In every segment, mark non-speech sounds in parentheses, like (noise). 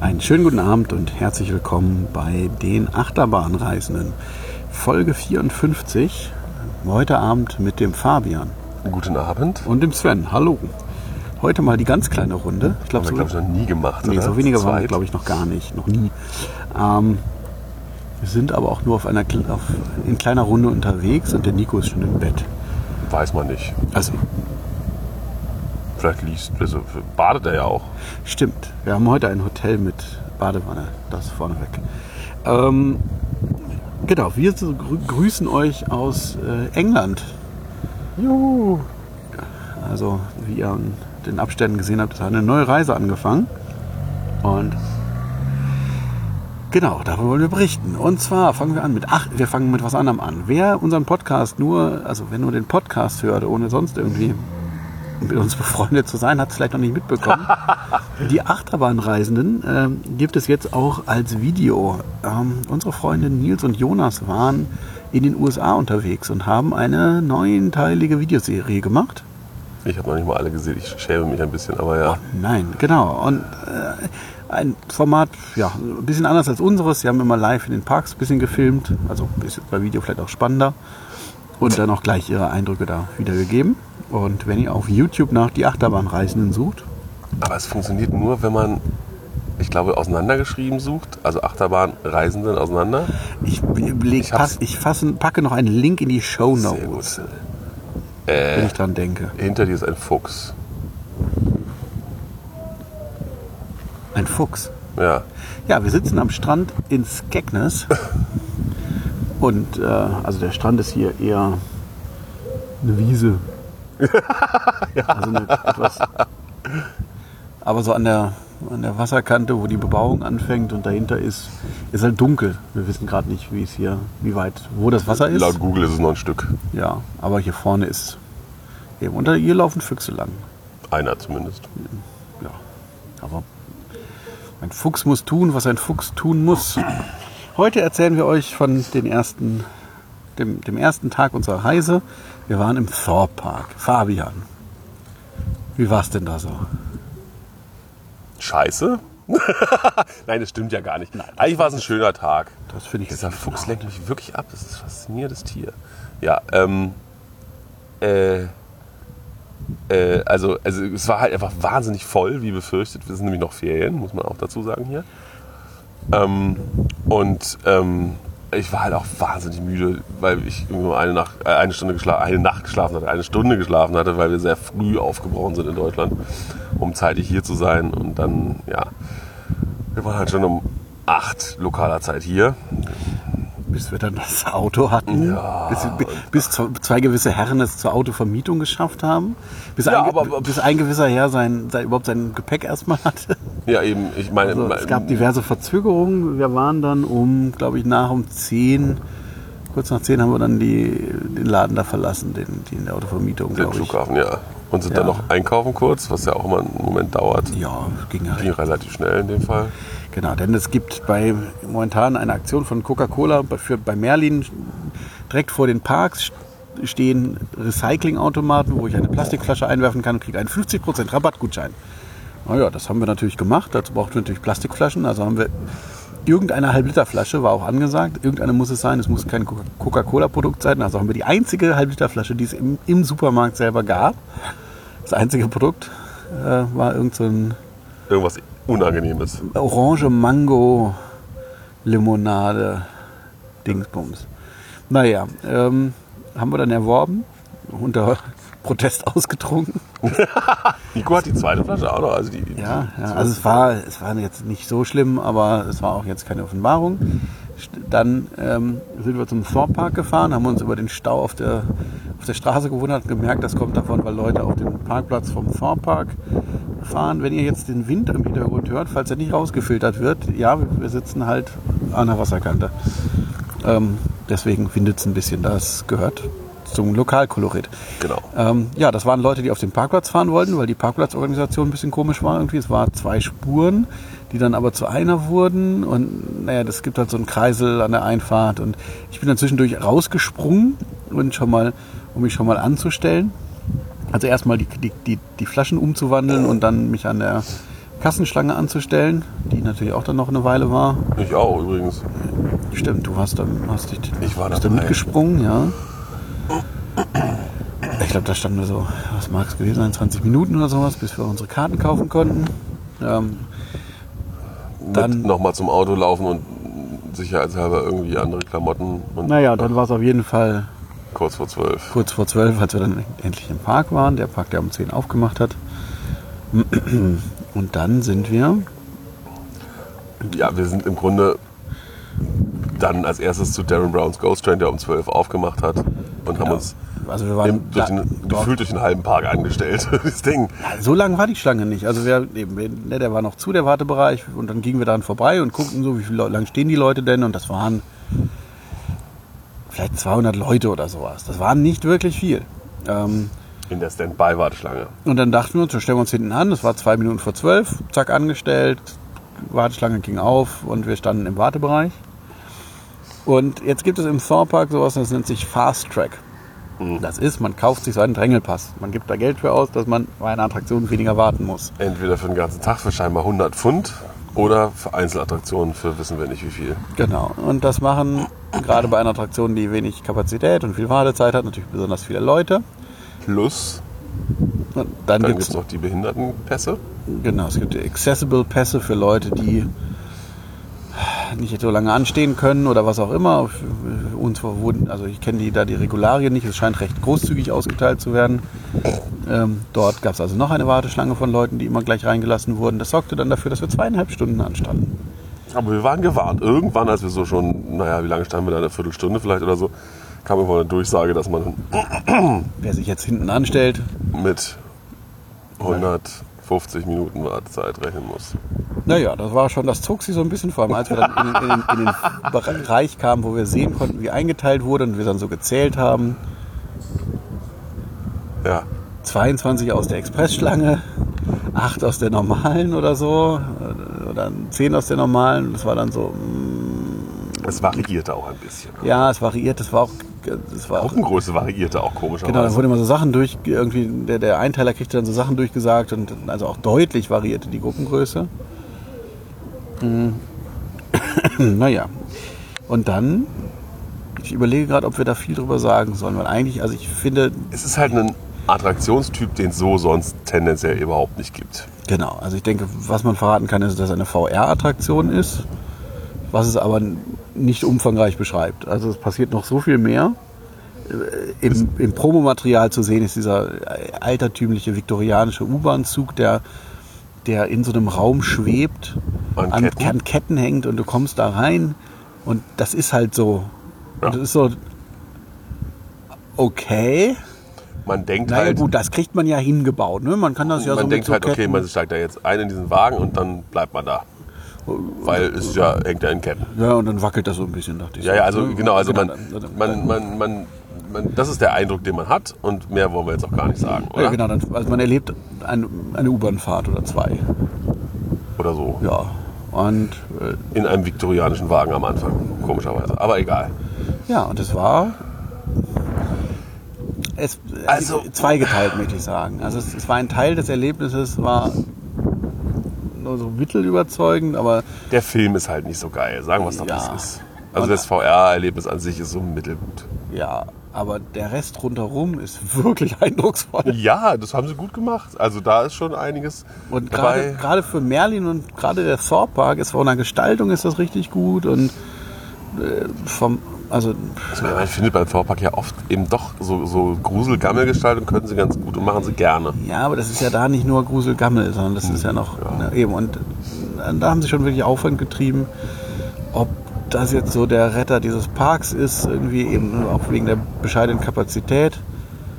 Einen schönen guten Abend und herzlich willkommen bei den Achterbahnreisenden. Folge 54. Heute Abend mit dem Fabian. Guten Abend. Und dem Sven. Hallo. Heute mal die ganz kleine Runde. Ich glaube, so, glaub ich, noch nie gemacht. Nee, oder? so weniger waren wir, glaube ich, noch gar nicht. Noch nie. Ähm, wir sind aber auch nur auf einer auf, in kleiner Runde unterwegs und der Nico ist schon im Bett. Weiß man nicht. Also Vielleicht liest, also badet er ja auch. Stimmt. Wir haben heute ein Hotel mit Badewanne. Das vorneweg. Ähm, genau, wir grüßen euch aus äh, England. Juhu. Also, wie ihr an den Abständen gesehen habt, hat eine neue Reise angefangen. Und Genau, darüber wollen wir berichten. Und zwar fangen wir an mit, ach, wir fangen mit was anderem an. Wer unseren Podcast nur, also wer nur den Podcast hört, ohne sonst irgendwie mit uns befreundet zu sein, hat es vielleicht noch nicht mitbekommen. (laughs) Die Achterbahnreisenden ähm, gibt es jetzt auch als Video. Ähm, unsere Freunde Nils und Jonas waren in den USA unterwegs und haben eine neunteilige Videoserie gemacht. Ich habe noch nicht mal alle gesehen, ich schäme mich ein bisschen, aber ja. Oh, nein, genau. Und äh, ein Format, ja, ein bisschen anders als unseres. Sie haben immer live in den Parks ein bisschen gefilmt. Also ist jetzt bei Video vielleicht auch spannender. Und dann auch gleich ihre Eindrücke da wiedergegeben. Und wenn ihr auf YouTube nach die Achterbahnreisenden sucht. Aber es funktioniert nur, wenn man, ich glaube, auseinandergeschrieben sucht. Also Achterbahnreisenden auseinander. Ich, leg, pass, ich fassen, packe noch einen Link in die Show Notes. Äh, wenn ich dran denke. Hinter dir ist ein Fuchs. Ein Fuchs? Ja. Ja, wir sitzen am Strand in Skegness. (laughs) Und äh, also der Strand ist hier eher eine Wiese. Ja. (laughs) Also etwas, aber so an der, an der Wasserkante, wo die Bebauung anfängt und dahinter ist, ist halt dunkel. Wir wissen gerade nicht, wie es hier, wie weit, wo das Wasser ist. Laut Google ist es noch ein Stück. Ja, aber hier vorne ist eben. Und hier laufen Füchse lang. Einer zumindest. Ja, aber ein Fuchs muss tun, was ein Fuchs tun muss. Heute erzählen wir euch von den ersten, dem, dem ersten Tag unserer Reise. Wir waren im Thorpe Park. Fabian, wie war es denn da so? Scheiße? (laughs) Nein, das stimmt ja gar nicht. Nein, Eigentlich war es ein schöner Tag. Das finde ich. Dieser Fuchs lenkt mich wirklich ab. Das ist ein faszinierendes Tier. Ja, ähm, äh, äh, also, also es war halt einfach wahnsinnig voll, wie befürchtet. Wir sind nämlich noch Ferien, muss man auch dazu sagen hier. Ähm, und ähm, ich war halt auch wahnsinnig müde, weil ich nur eine, Nacht, äh, eine, Stunde geschlafen, eine Nacht geschlafen hatte, eine Stunde geschlafen hatte, weil wir sehr früh aufgebrochen sind in Deutschland, um zeitig hier zu sein. Und dann, ja, wir waren halt schon um acht lokaler Zeit hier bis wir dann das Auto hatten, ja. bis, bis, zwei gewisse Herren es zur Autovermietung geschafft haben, bis, ja, ein, aber, bis ein gewisser Herr sein, sein, überhaupt sein Gepäck erstmal hatte. Ja, eben. Ich meine, also, es gab diverse Verzögerungen. Wir waren dann um, glaube ich, nach um zehn, kurz nach zehn haben wir dann die, den Laden da verlassen, den, die in der Autovermietung, Den Flughafen, ich. ja. Und sind ja. dann noch einkaufen kurz, was ja auch immer einen Moment dauert. Ja, ging halt. Ging relativ schnell in dem Fall. Genau, denn es gibt bei momentan eine Aktion von Coca-Cola für, bei Merlin direkt vor den Parks stehen Recyclingautomaten, wo ich eine Plastikflasche einwerfen kann und kriege einen 50% Rabattgutschein. Naja, das haben wir natürlich gemacht. Dazu brauchten wir natürlich Plastikflaschen. Also haben wir irgendeine Halbliterflasche, war auch angesagt. Irgendeine muss es sein. Es muss kein Coca-Cola-Produkt sein. Also haben wir die einzige Halbliterflasche, die es im, im Supermarkt selber gab. Das einzige Produkt äh, war irgend so ein Unangenehmes. Orange Mango Limonade Dingsbums. Naja, ähm, haben wir dann erworben, unter (laughs) Protest ausgetrunken. (laughs) Nico hat die zweite Flasche auch noch. Also die ja, ja, also es war, es war jetzt nicht so schlimm, aber es war auch jetzt keine Offenbarung. Dann ähm, sind wir zum Thorpe Park gefahren, haben uns über den Stau auf der, auf der Straße gewundert und gemerkt, das kommt davon, weil Leute auf den Parkplatz vom Thorpe Park fahren. Wenn ihr jetzt den Wind im Hintergrund hört, falls er nicht rausgefiltert wird, ja, wir sitzen halt an der Wasserkante. Ähm, deswegen windet es ein bisschen. Das gehört zum Lokalkolorit. Genau. Ähm, ja, das waren Leute, die auf den Parkplatz fahren wollten, weil die Parkplatzorganisation ein bisschen komisch war irgendwie. Es war zwei Spuren, die dann aber zu einer wurden und naja, das gibt halt so einen Kreisel an der Einfahrt und ich bin dann zwischendurch rausgesprungen und schon mal, um mich schon mal anzustellen. Also erstmal die, die, die, die Flaschen umzuwandeln und dann mich an der Kassenschlange anzustellen, die natürlich auch dann noch eine Weile war. Ich auch übrigens. Stimmt, du hast dann, hast dich, Ich war bist dann dabei. mitgesprungen, ja. Ich glaube, da standen wir so, was mag es gewesen sein, 20 Minuten oder sowas, bis wir unsere Karten kaufen konnten. Ähm, Dann- nochmal zum Auto laufen und sicherheitshalber irgendwie andere Klamotten und naja, dann war es auf jeden Fall kurz vor zwölf. kurz vor 12, als wir dann endlich im Park waren. Der Park, der um 10 aufgemacht hat. Und dann sind wir, Ja, wir sind im Grunde dann als erstes zu Darren Browns Ghost Train, der um 12 aufgemacht hat und haben Ja. uns also wir waren durch den, gefühlt durch den halben Park angestellt. (laughs) Das Ding. so lang war die Schlange nicht. Also wir, eben, ne, der war noch zu, der Wartebereich. Und dann gingen wir daran vorbei und guckten so, wie viel lang stehen die Leute denn. Und das waren vielleicht 200 Leute oder sowas. Das waren nicht wirklich viel. Ähm, In der Standby-Warteschlange. Und dann dachten wir uns, dann stellen wir uns hinten an. Das war zwei Minuten vor zwölf. Zack, angestellt. Warteschlange ging auf und wir standen im Wartebereich. Und jetzt gibt es im Thor Park sowas, das nennt sich Fast Track. Das ist, man kauft sich so einen Drängelpass. Man gibt da Geld für aus, dass man bei einer Attraktion weniger warten muss. Entweder für den ganzen Tag für scheinbar 100 Pfund oder für Einzelattraktionen für wissen wir nicht wie viel. Genau. Und das machen gerade bei einer Attraktion, die wenig Kapazität und viel Wartezeit hat, natürlich besonders viele Leute. Plus, Und dann, dann gibt gibt es noch die Behindertenpässe. Genau, es gibt Accessible Pässe für Leute, die nicht so lange anstehen können oder was auch immer. Uns wurden, also ich kenne die da die Regularien nicht, es scheint recht großzügig ausgeteilt zu werden. Ähm, dort gab es also noch eine Warteschlange von Leuten, die immer gleich reingelassen wurden. Das sorgte dann dafür, dass wir zweieinhalb Stunden anstanden. Aber wir waren gewarnt. Irgendwann, als wir so schon, naja, wie lange standen wir da? Eine Viertelstunde vielleicht oder so, kam irgendwann eine Durchsage, dass man Wer sich jetzt hinten anstellt, mit 150 Minuten Wartezeit rechnen muss. naja, das war schon, das zog sich so ein bisschen vor allem, als wir dann in, den- in, den, in den Bereich kamen, wo wir sehen konnten, wie eingeteilt wurde und wir dann so gezählt haben. Ja, 22 aus der Expressschlange, 8 aus der normalen oder so, oder 10 aus der normalen. Das war dann so, mm, es variierte auch ein bisschen. ja, es variiert, das war auch, das war auch, Gruppengröße variierte auch komischerweise. genau, da wurden immer so Sachen durch, irgendwie, der, der Einteiler kriegte dann so Sachen durchgesagt und also auch deutlich variierte die Gruppengröße. Mm. (clears throat) naja, und dann, ich überlege gerade, ob wir da viel drüber sagen sollen, weil eigentlich, also ich finde, es ist halt ein Attraktionstyp, den es so sonst tendenziell überhaupt nicht gibt. Genau, also ich denke, was man verraten kann, ist, dass es eine VR-Attraktion ist, was es aber nicht umfangreich beschreibt. Also es passiert noch so viel mehr. Äh, Im, im Promomaterial zu sehen ist dieser altertümliche viktorianische U-Bahn-Zug, der, der in so einem Raum schwebt, An an, Ketten? an Ketten hängt und du kommst da rein und das ist halt so. Ja. Das ist so, okay. Man denkt Naja halt, gut, das kriegt man ja hingebaut. Ne? Man kann das ja man so denkt mit so halt, okay, Ketten- man steigt da jetzt ein in diesen Wagen und dann bleibt man da. Weil es ja hängt ja in Ketten. Ja, und dann wackelt das so ein bisschen, dachte ich. Ja, ja, also Ne? genau, also man, dann- man, man, man, man, das ist der Eindruck, den man hat und mehr wollen wir jetzt auch gar nicht sagen, oder? Ja, genau, dann, also man erlebt ein, eine U-Bahn-Fahrt oder zwei. Oder so. Ja. Und äh, In einem viktorianischen Wagen am Anfang, komischerweise. Aber egal. ja, und es war. Es, Also- zweigeteilt, möchte ich sagen. Also es, es war ein Teil des Erlebnisses, war nur so mittelüberzeugend, aber Der Film ist halt nicht so geil, sagen wir es doch, wie Ja. es ist. Also Und- das VR-Erlebnis an sich ist so mittelgut. ja, aber der Rest rundherum ist (laughs) wirklich eindrucksvoll. Ja, das haben sie gut gemacht. Also da ist schon einiges Und gerade für Merlin und gerade der Thor Park ist von der Gestaltung ist das richtig gut und äh, vom also Also man findet beim Vorpark ja oft eben doch so, so Grusel-Gammelgestaltung können sie ganz gut und machen sie gerne. ja, aber das ist ja da nicht nur Gruselgammel, sondern das ist ja noch ne, eben und äh, da haben sie schon wirklich Aufwand getrieben, ob das jetzt so der Retter dieses Parks ist, irgendwie eben auch wegen der bescheidenen Kapazität.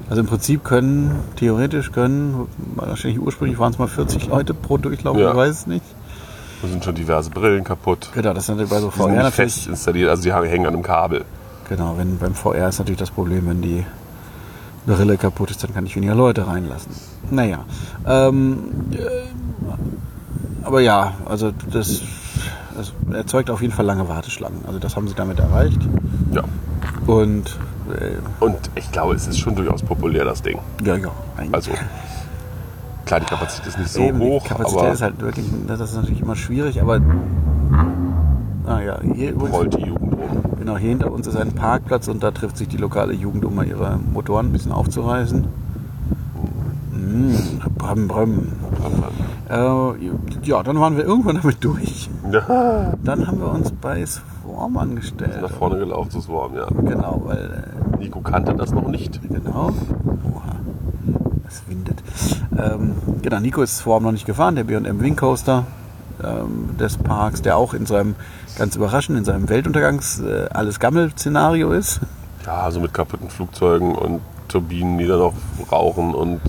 Also im Prinzip können, theoretisch können, wahrscheinlich ursprünglich waren es mal 40 Leute pro Durchlauf, Ja. ich weiß es nicht. Da sind schon diverse Brillen kaputt. Genau, das natürlich bei so Die sind VR nicht fest installiert, also die hängen an einem Kabel. Genau, wenn beim VR ist natürlich das Problem, wenn die Brille kaputt ist, dann kann ich weniger Leute reinlassen. Naja. Ähm, äh, aber ja, also das, das erzeugt auf jeden Fall lange Warteschlangen. Also das haben sie damit erreicht. Ja. Und äh, Und ich glaube, es ist schon durchaus populär, das Ding. ja, ja. eigentlich. Also klar, die Kapazität ist nicht so Eben, hoch, die Kapazität aber ist halt wirklich, das ist natürlich immer schwierig, aber ah ja, hier übrigens, rollt die Jugend rum. genau, hier hinter uns ist ein Parkplatz und da trifft sich die lokale Jugend, um mal ihre Motoren ein bisschen aufzureißen. Mm, bram, bram. Äh, ja, dann waren wir irgendwann damit durch. Ja, (laughs) Dann haben wir uns bei Swarm angestellt. nach vorne gelaufen zu Swarm, ja. Genau, weil äh, Nico kannte das noch nicht. Genau. Es windet. Ähm, genau, Nico ist Swarm noch nicht gefahren, der B&M Wing Coaster ähm, des Parks, der auch in seinem, ganz überraschend, in seinem Weltuntergangs äh, ist. Ja, also mit kaputten Flugzeugen und Turbinen, die dann noch rauchen und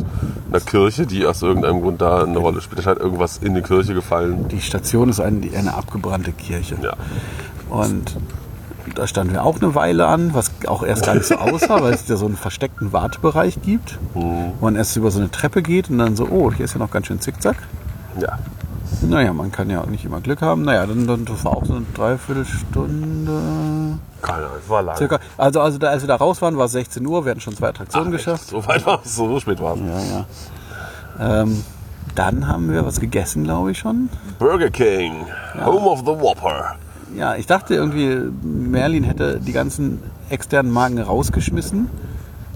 einer Kirche, die aus irgendeinem Grund da eine Rolle spielt. Da scheint irgendwas in die Kirche gefallen. Die Station ist eine, eine abgebrannte Kirche. Ja. Und da standen wir auch eine Weile an, was auch erst gar nicht so aussah, weil es da so einen versteckten Wartebereich gibt, Mhm. wo man erst über so eine Treppe geht und dann so, oh, hier ist ja noch ganz schön zickzack. Ja. Naja, man kann ja auch nicht immer Glück haben. Naja, dann, dann das war auch so eine Dreiviertelstunde. Keine Ahnung, es war lang. Circa. Also, also da, als wir da raus waren, war es 16 Uhr. Wir hatten schon zwei Attraktionen Ach, echt? geschafft. So weit war es, so spät war es. Ja, ja. Ähm, dann haben wir was gegessen, glaube ich schon. Burger King, Home of the Whopper. Ja, ich dachte irgendwie, Merlin hätte die ganzen externen Marken rausgeschmissen.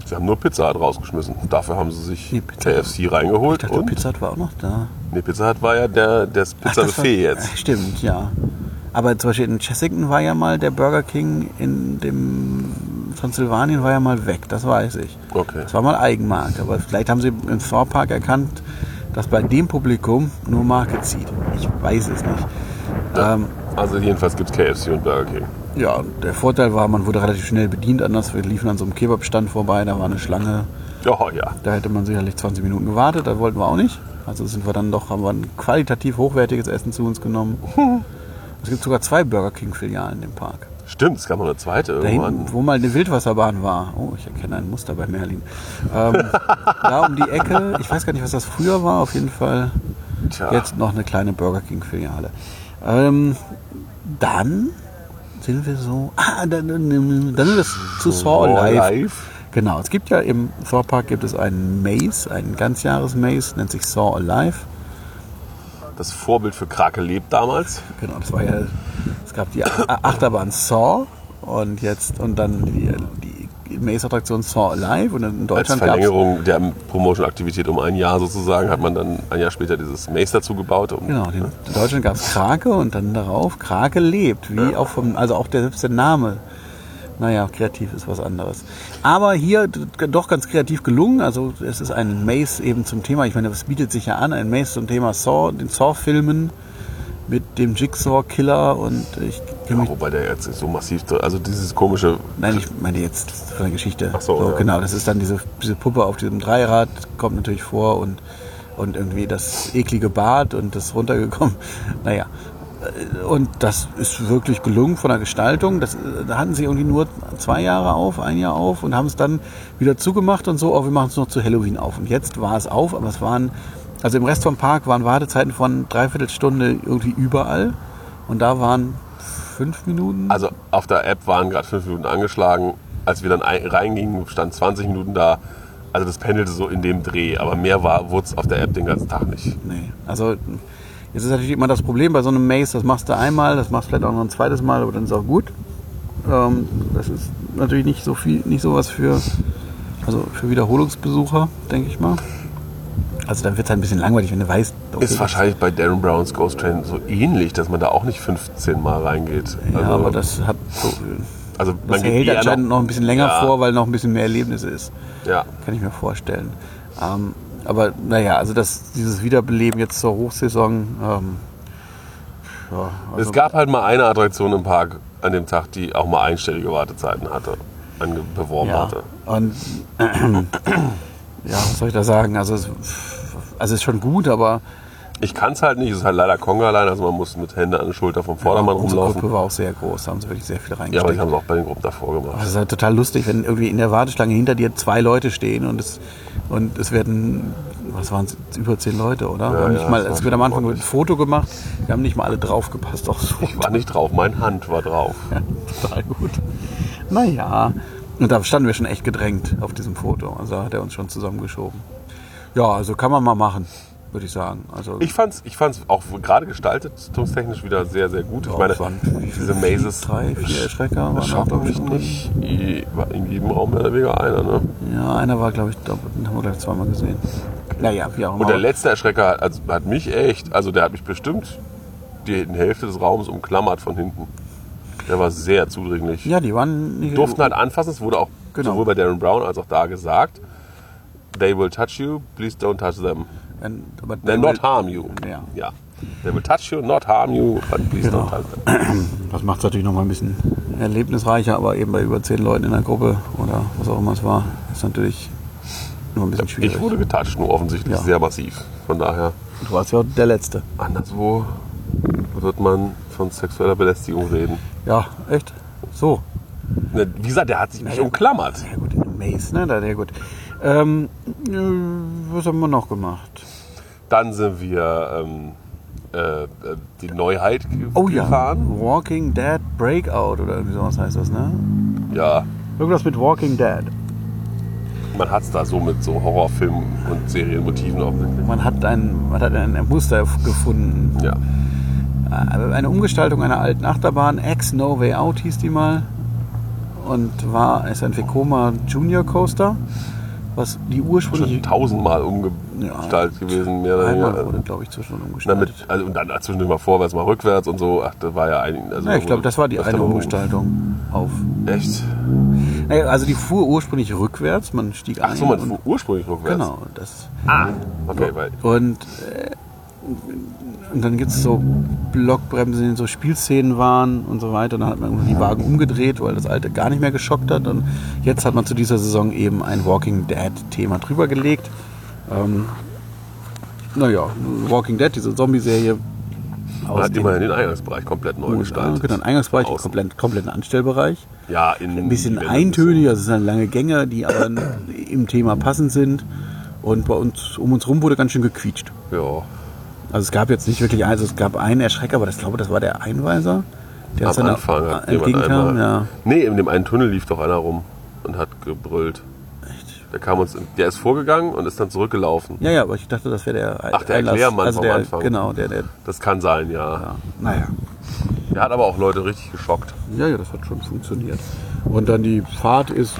Sie haben nur Pizza Hut rausgeschmissen. Dafür haben sie sich Hut. KFC reingeholt. Ich dachte, und Pizza Hut war auch noch da. nee, Pizza Hut war ja der, das Pizza-Buffet jetzt. Äh, Stimmt, ja. Aber zum Beispiel in Chessington war ja mal der Burger King, in dem Transsilvanien war ja mal weg, das weiß ich. Okay. Das war mal Eigenmarke, aber vielleicht haben sie im Thor Park erkannt, dass bei dem Publikum nur Marke zieht. Ich weiß es nicht. Ähm, Also jedenfalls gibt es KFC und Burger King. ja, der Vorteil war, man wurde relativ schnell bedient, anders wir liefen an so einem Kebabstand vorbei, da war eine Schlange, Oh ja. da hätte man sicherlich 20 Minuten gewartet, da wollten wir auch nicht. Also sind wir dann doch, haben wir ein qualitativ hochwertiges Essen zu uns genommen. (laughs) Es gibt sogar zwei Burger King Filialen im Park. Stimmt, es gab noch eine zweite Da irgendwann. hinten, wo mal eine Wildwasserbahn war. Oh, ich erkenne ein Muster bei Merlin. Ähm, (laughs) da um die Ecke, ich weiß gar nicht, was das früher war, auf jeden Fall Tja, jetzt noch eine kleine Burger King Filiale. Ähm, dann sind wir so, ah, dann, dann sind wir zu Saw Saw Alive. Genau, es gibt ja im Thor Park gibt es einen Maze, einen Ganzjahres-Maze, nennt sich Saw Alive. das Vorbild für Krake lebt damals. Genau, das war ja, es gab die Achterbahn Saw und jetzt und dann die, die Maze-Attraktion Saw Alive und in Als Deutschland es Verlängerung der Promotion-Aktivität um ein Jahr sozusagen hat man dann ein Jahr später dieses Maze dazu gebaut. Um, Genau, in Deutschland gab es Krake und dann darauf Krake lebt, wie auch vom, also auch der selbst der Name. Naja, kreativ ist was anderes. Aber hier doch ganz kreativ gelungen. Also es ist ein Maze eben zum Thema. Ich meine, das bietet sich ja an, ein Maze zum Thema Saw, den Saw-Filmen mit dem Jigsaw-Killer und ich Ja, wobei der jetzt so massiv, also dieses komische, Nein, ich meine jetzt von der Geschichte. Ach so, ja. Genau, das ist dann diese, diese Puppe auf diesem Dreirad, kommt natürlich vor und, und irgendwie das eklige Bad und das runtergekommen. (laughs) Naja. Äh, Und das ist wirklich gelungen von der Gestaltung. Das, äh, da hatten sie irgendwie nur zwei Jahre auf, ein Jahr auf und haben es dann wieder zugemacht und so, oh, wir machen es noch zu Halloween auf. Und jetzt war es auf, aber es waren, also im Rest vom Park waren Wartezeiten von dreiviertel Stunde irgendwie überall. Und da waren fünf Minuten. also auf der App waren gerade fünf Minuten angeschlagen. Als wir dann ein, reingingen, stand 20 Minuten da. Also das pendelte so in dem Dreh, aber mehr war wurde es auf der App den ganzen Tag nicht. Nee, also jetzt ist natürlich immer das Problem bei so einem Maze, das machst du einmal, das machst du vielleicht auch noch ein zweites Mal, aber dann ist auch gut. Ähm, das ist natürlich nicht so viel, nicht sowas für, also für Wiederholungsbesucher, denke ich mal. Also dann wird es halt ein bisschen langweilig, wenn du weißt, okay, Ist wahrscheinlich bei Darren Browns Ghost Train so ähnlich, dass man da auch nicht 15 Mal reingeht. ja, Also, aber das hat so, also das man geht hält anscheinend noch ein bisschen länger Ja. vor, weil noch ein bisschen mehr Erlebnis ist. Ja, Kann ich mir vorstellen. Ähm, aber naja, also das, dieses Wiederbeleben jetzt zur Hochsaison, ähm, ja, also, es gab halt mal eine Attraktion im Park an dem Tag, die auch mal einstellige Wartezeiten hatte, beworben Ja. hatte. Und (clears throat) ja, was soll ich da sagen? Also, es, also es ist schon gut, aber Ich kann es halt nicht, es ist halt leider Konga allein, also man muss mit Hände an der Schulter vom Vordermann unsere rumlaufen. Gruppe war auch sehr groß, da haben sie wirklich sehr viel Ja, aber reingesteckt. die haben es auch bei den Gruppen davor gemacht. das ist halt total lustig, wenn irgendwie in der Warteschlange hinter dir zwei Leute stehen und es, und es werden, was waren es, über zehn Leute, oder? ja, nicht mal, das war es wird am Anfang ein. Foto gemacht, wir haben nicht mal alle draufgepasst aufs Foto. Ich war nicht drauf, meine Hand war drauf. (laughs) Ja, total gut. Naja, und da standen wir schon echt gedrängt auf diesem Foto. Also hat er uns schon zusammengeschoben. Ja, also kann man mal machen. würde ich sagen. Also Ich fand's, ich fand's auch gerade gestaltungstechnisch wieder sehr, sehr gut. Ich Ja, meine, es diese Mazes. drei, vier Erschrecker waren auch, glaube ich, nicht. War In jedem Raum mehr oder weniger einer, ne? Ja, einer war, glaube ich, doppelt, den haben wir gleich zweimal gesehen. Naja, wie auch immer. Und der letzte Erschrecker hat, also, hat mich echt, also der hat mich bestimmt die Hälfte des Raums umklammert von hinten. Der war sehr zudringlich. ja, die waren nicht. durften halt anfassen. Es wurde auch Genau. sowohl bei Darren Brown als auch da gesagt, they will touch you, please don't touch them. Ein- aber They not harm you. Ja. ja. They will touch you, not harm you, but please Genau. don't touch them. (clears throat) Das macht es natürlich noch mal ein bisschen erlebnisreicher, aber eben bei über zehn Leuten in der Gruppe oder was auch immer es war, ist natürlich nur ein bisschen schwierig. Ich wurde getoucht, nur offensichtlich Ja. sehr massiv. Von daher, du warst ja der Letzte. anderswo wird man von sexueller Belästigung reden. Ja, echt? So. Ne, Wie gesagt, der hat sich Naja. umklammert. Ja gut, in Maze, ne? Da, ja gut. Ähm, äh, was haben wir noch gemacht? Dann sind wir ähm, äh, äh, die Neuheit Oh ja, gefahren. Walking Dead Breakout oder irgendwie sowas heißt das, ne? Ja, Irgendwas mit Walking Dead. man hat es da so mit so Horrorfilmen und Serienmotiven offensichtlich. Man hat ein, man hat ein Muster gefunden. Ja. Äh, Eine Umgestaltung einer alten Achterbahn, X No Way Out hieß die mal. Und war, ist ein Vekoma Junior Coaster, was die Schon ursprüngliche. tausendmal umgestaltet gewesen, mehr oder weniger. wurde, glaube ich, zwischendurch Na, umgestaltet. mit, also, und dann zwischendurch mal vorwärts, mal rückwärts und so. Ach, das war ja ein. Also Ja, ich glaube, das war die das eine Umgestaltung auf. Echt? Naja, also die fuhr ursprünglich rückwärts, man stieg ein. Ach so, man fuhr ursprünglich rückwärts. Genau, das. Ah, okay, weil. Und, äh, und dann gibt es so Blockbremsen, in denen so Spielszenen waren und so weiter. Und dann hat man die Wagen umgedreht, weil das alte gar nicht mehr geschockt hat. Und jetzt hat man zu dieser Saison eben ein Walking Dead-Thema drüber gelegt. Ähm, naja, Walking Dead, diese Zombie-Serie. Man hat immerhin den Eingangsbereich komplett neu Ja, gestaltet. genau, einen Eingangsbereich, Außen. komplett, kompletten Anstellbereich. Ja, in Ein bisschen die eintönig, also es sind lange Gänge, die aber im Thema passend sind. Und bei uns, um uns rum wurde ganz schön gequietscht. Ja. Also es gab jetzt nicht wirklich, also es gab einen Erschrecker, aber das, ich glaube, das war der Einweiser, der Am Anfang hat entgegenkam. einmal. Ja. Nee, in dem einen Tunnel lief doch einer rum und hat gebrüllt. Echt? Der kam uns, der ist vorgegangen und ist dann zurückgelaufen. ja, ja, aber ich dachte, das wäre der Ach, der Einlass- Erklärmann also vom der, Anfang. Genau, der, der, Das kann sein, ja. ja, naja. Der hat aber auch Leute richtig geschockt. Ja, ja, das hat schon funktioniert. Und dann die Fahrt ist,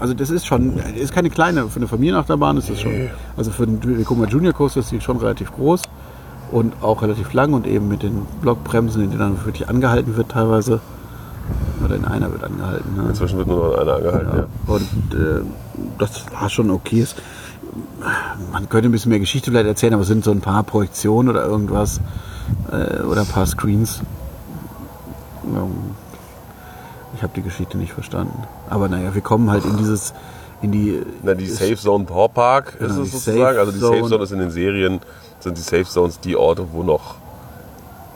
also das ist schon, ist keine kleine, für eine Familienachterbahn ist das schon, also für den Vekoma Junior Coaster ist die schon relativ groß und auch relativ lang und eben mit den Blockbremsen, in denen dann wirklich angehalten wird teilweise. Oder in einer wird angehalten. Ne? Inzwischen wird nur noch einer angehalten, ja. Ja. Und äh, das war schon okay. Es- Man könnte ein bisschen mehr Geschichte vielleicht erzählen, aber es sind so ein paar Projektionen oder irgendwas äh, oder ein paar Screens. Ich habe die Geschichte nicht verstanden. Aber naja, wir kommen halt in dieses, in die. Na, die Safe Zone Power Park ist Genau, es sozusagen. Also die Safe Zone. Ist in den Serien, sind die Safe Zones die Orte, wo noch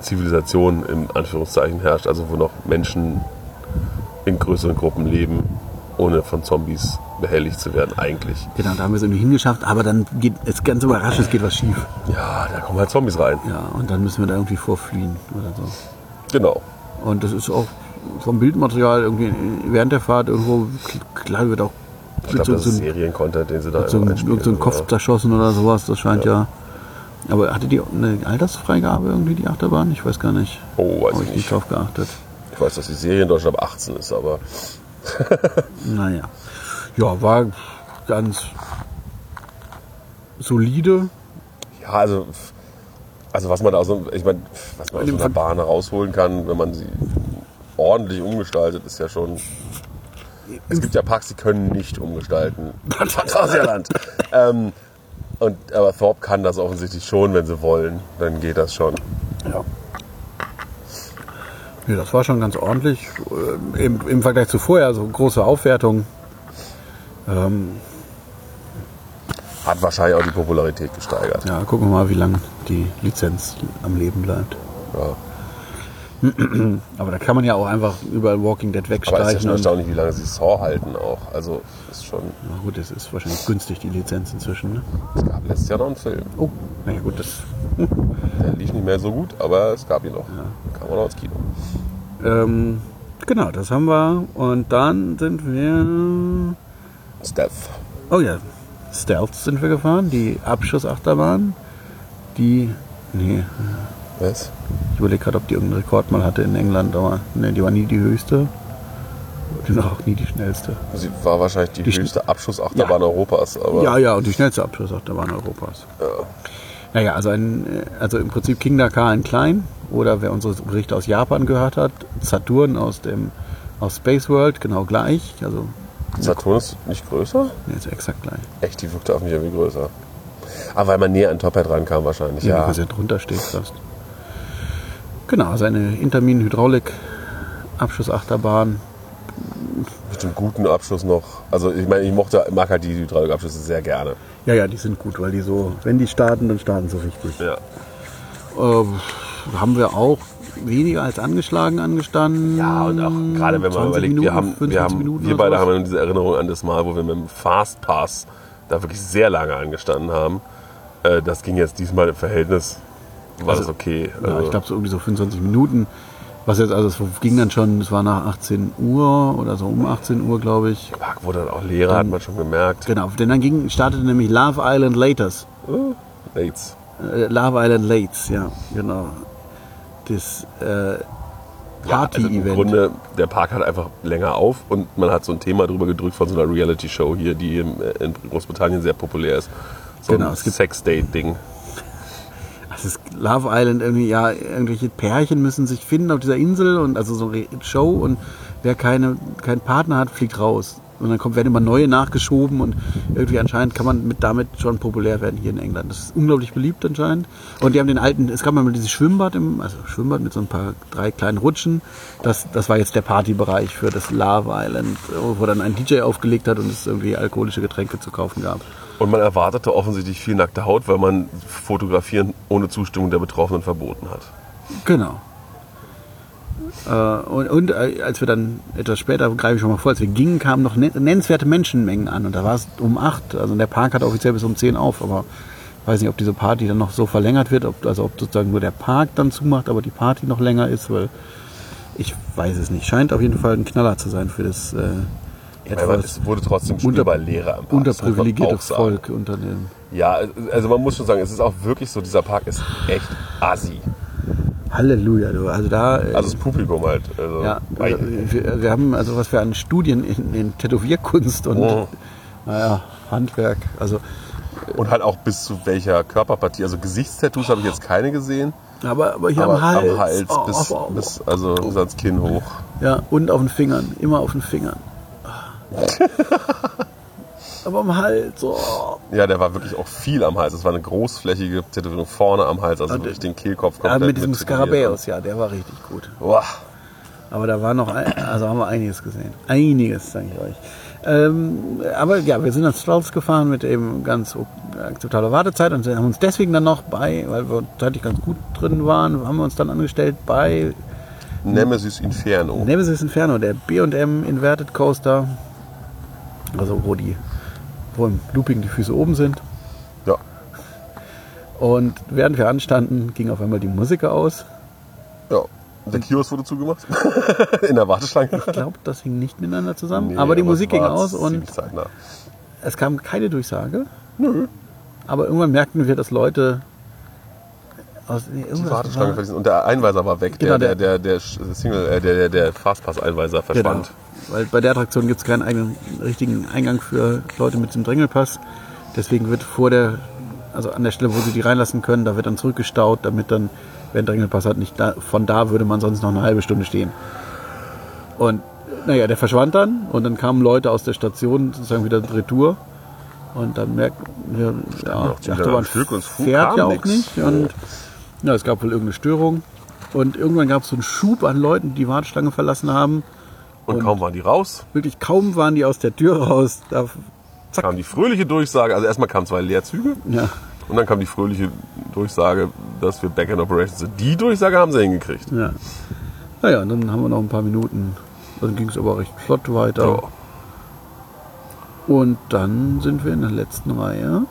Zivilisation in Anführungszeichen herrscht. Also wo noch Menschen in größeren Gruppen leben, ohne von Zombies behelligt zu werden, eigentlich. Genau, da haben wir es irgendwie hingeschafft, aber dann geht es ganz überraschend, es geht was schief. Ja, da kommen halt Zombies rein. Ja, und dann müssen wir da irgendwie vorfliehen oder so. Genau. Und das ist auch vom Bildmaterial irgendwie während der Fahrt irgendwo, klar wird auch Ich glaube, das ist ein- Serien-Content, den sie da so, einspielen, so ein Kopf ja. zerschossen oder sowas, das scheint ja. Aber hatte die eine Altersfreigabe irgendwie, die Achterbahn? Ich weiß gar nicht. Oh, weiß Habe ich ich nicht nicht. drauf geachtet. Ich weiß, dass die Serie in Deutschland ab 18 ist, aber (laughs) Naja. Ja, war ganz solide. ja, also, also was man da so- ich meine, was man aus einer Bahn rausholen kann, wenn man sie ordentlich umgestaltet, ist ja schon. Es gibt ja Parks, die können nicht umgestalten. (laughs) Phantasialand. ähm, und, aber Thorpe kann das offensichtlich schon, wenn sie wollen. Dann geht das schon. Ja. Ja, das war schon ganz ordentlich. äh, Im, Im Vergleich zu vorher, also große Aufwertung. Ähm, Hat wahrscheinlich auch die Popularität gesteigert. ja, gucken wir mal, wie lange die Lizenz am Leben bleibt. Ja. (clears throat) Aber da kann man ja auch einfach überall Walking Dead Aber es ist ja wegstreichen. schon erstaunlich, wie lange sie Saw halten auch. Also ist schon. na gut, es ist wahrscheinlich günstig, die Lizenz inzwischen. Ne? Es gab letztes Jahr noch einen Film. Oh, naja gut, das. (laughs) Der lief nicht mehr so gut, aber es gab ihn noch. Kam auch noch ins Kino. Ähm, genau, das haben wir. Und dann sind wir. Stealth. Oh ja, Stealth sind wir gefahren, die Abschussachterbahn. Die, nee, Was? ich überlege gerade, ob die irgendeinen Rekord mal hatte in England, aber nee, die war nie die höchste. War auch nie die schnellste. Sie war wahrscheinlich die, Die höchste Abschussachterbahn Europas. Aber Ja, ja, und die schnellste Abschlussachterbahn Europas. Ja. Naja, also, ein, also im Prinzip King Dakar in klein oder wer unsere Berichte aus Japan gehört hat, Saturn aus dem aus Space World genau gleich. Also Saturn ist nicht größer? nee, ist exakt gleich. Echt, die wirkte auf mich irgendwie größer. Aber weil man näher an Top Hat rankam wahrscheinlich. Ja. Ja. Was ja drunter steht fast. Genau, also eine Intermin-Hydraulik Abschussachterbahn. Mit dem guten Abschluss noch. Also ich meine, ich mochte, mag halt die Hydraulikabschlüsse sehr gerne. Ja, ja, die sind gut, weil die so, wenn die starten, dann starten sie richtig. Ja. Ähm, haben wir auch weniger als angeschlagen angestanden. Ja, und auch gerade wenn man 20 überlegt, Minuten, wir haben, 25 wir, haben, Minuten wir beide sowas. haben ja diese Erinnerung an das Mal, wo wir mit dem Fastpass da wirklich sehr lange angestanden haben. Äh, Das ging jetzt diesmal im Verhältnis, war das okay. Ja, Also, ich glaube so irgendwie so 25 Minuten. Was jetzt, also es ging dann schon, es war nach 18 Uhr oder so um 18 Uhr, glaube ich. der Park wurde dann auch leerer, hat man schon gemerkt. Genau, denn dann ging, startete nämlich Love Island Laters. Oh, Lates. Äh, Love Island Lates, ja, genau. Das äh, Ja, also im Party-Event. Grunde, der Park hat einfach länger auf und man hat so ein Thema drüber gedrückt von so einer Reality-Show hier, die in in Großbritannien sehr populär ist. So Genau, ein es gibt- Sex-Date-Ding. Ist Love Island irgendwie, ja, irgendwelche Pärchen müssen sich finden auf dieser Insel und also so eine Show und wer keine, keinen Partner hat, fliegt raus. Und dann kommt, werden immer neue nachgeschoben und irgendwie anscheinend kann man mit damit schon populär werden hier in England. Das ist unglaublich beliebt anscheinend. Und die haben den alten, es gab mal dieses Schwimmbad, im, also Schwimmbad mit so ein paar drei kleinen Rutschen. Das, das war jetzt der Partybereich für das Love Island, wo dann ein DJ aufgelegt hat und es irgendwie alkoholische Getränke zu kaufen gab. Und man erwartete offensichtlich viel nackte Haut, weil man Fotografieren ohne Zustimmung der Betroffenen verboten hat. Genau. Äh, und und äh, als wir dann etwas später, greife ich schon mal vor, als wir gingen, kamen noch nen- nennenswerte Menschenmengen an. Und da war es um 8. Also der Park hat offiziell bis um 10 auf, aber ich weiß nicht, ob diese Party dann noch so verlängert wird, ob, also ob sozusagen nur der Park dann zumacht, aber die Party noch länger ist, weil ich weiß es nicht. Scheint auf jeden Fall ein Knaller zu sein für das äh, etwas es wurde trotzdem spürbar leerer am Park. das muss man unterprivilegierte auch sagen. Volk unter den. Ja, also man muss schon sagen, es ist auch wirklich so, dieser Park ist echt assi. Halleluja, du. Also da. äh, Also das Publikum halt. Also, Ja, also wir, wir haben also was wir an Studien in, in Tätowierkunst und Oh. naja, Handwerk, also Und halt auch bis zu welcher Körperpartie. Also Gesichtstattoos habe ich jetzt keine gesehen. aber, aber hier aber am Hals, am Hals Oh, bis, oh, oh. bis, also bis ans Kinn hoch. ja und auf den Fingern, immer auf den Fingern. (laughs) aber am Hals, oh. Ja, der war wirklich auch viel am Hals. Es war eine großflächige Tätowierung vorne am Hals, also Und, wirklich den Kehlkopf ja, komplett mit diesem tätowiert. Skarabäus, ja, der war richtig gut. Boah. Aber da war noch, ein, also haben wir einiges gesehen. Einiges, sage ich euch. Ähm, aber ja, wir sind nach Strauss gefahren mit eben ganz akzeptabler Wartezeit und haben uns deswegen dann noch bei, weil wir zeitlich ganz gut drin waren, haben wir uns dann angestellt bei Nemesis Inferno. Nemesis Inferno, der B&M Inverted Coaster. Also wo die, wo im Looping die Füße oben sind. Ja. Und während wir anstanden, ging auf einmal die Musik aus. ja. Der Kiosk wurde zugemacht. (laughs) In der Warteschlange. Ich glaube, das hing nicht miteinander zusammen. Nee, aber die es Musik ging aus und zeitnah. Es kam keine Durchsage. Nö. Aber irgendwann merkten wir, dass Leute aus nee, Die Warteschlange war. Und der Einweiser war weg. Genau, der, der- der, der, der Single, äh, der, der, der Fastpass-Einweiser genau, verschwand. Weil bei der Attraktion gibt es keinen eigenen richtigen Eingang für Leute mit dem Drängelpass. Deswegen wird vor der, also an der Stelle, wo sie die reinlassen können, da wird dann zurückgestaut, damit dann, wer einen Drängelpass hat, nicht da, von da würde man sonst noch eine halbe Stunde stehen. Und naja, der verschwand dann und dann kamen Leute aus der Station sozusagen wieder Retour. Und dann merkten wir, ja, die Achterbahn Stück und fährt ja auch nix. nicht. Und ja, es gab wohl irgendeine Störung. Und irgendwann gab es so einen Schub an Leuten, die die Warteschlange verlassen haben. Und kaum waren die raus, Wirklich kaum waren die aus der Tür raus. Da, zack. kam die fröhliche Durchsage. Also erstmal kamen zwei Leerzüge. Ja, Und dann kam die fröhliche Durchsage, dass wir Back in Operations sind. Die Durchsage haben sie hingekriegt. ja. Naja, und dann haben wir noch ein paar Minuten. Dann ging es aber recht flott weiter. Ja. Und dann sind wir in der letzten Reihe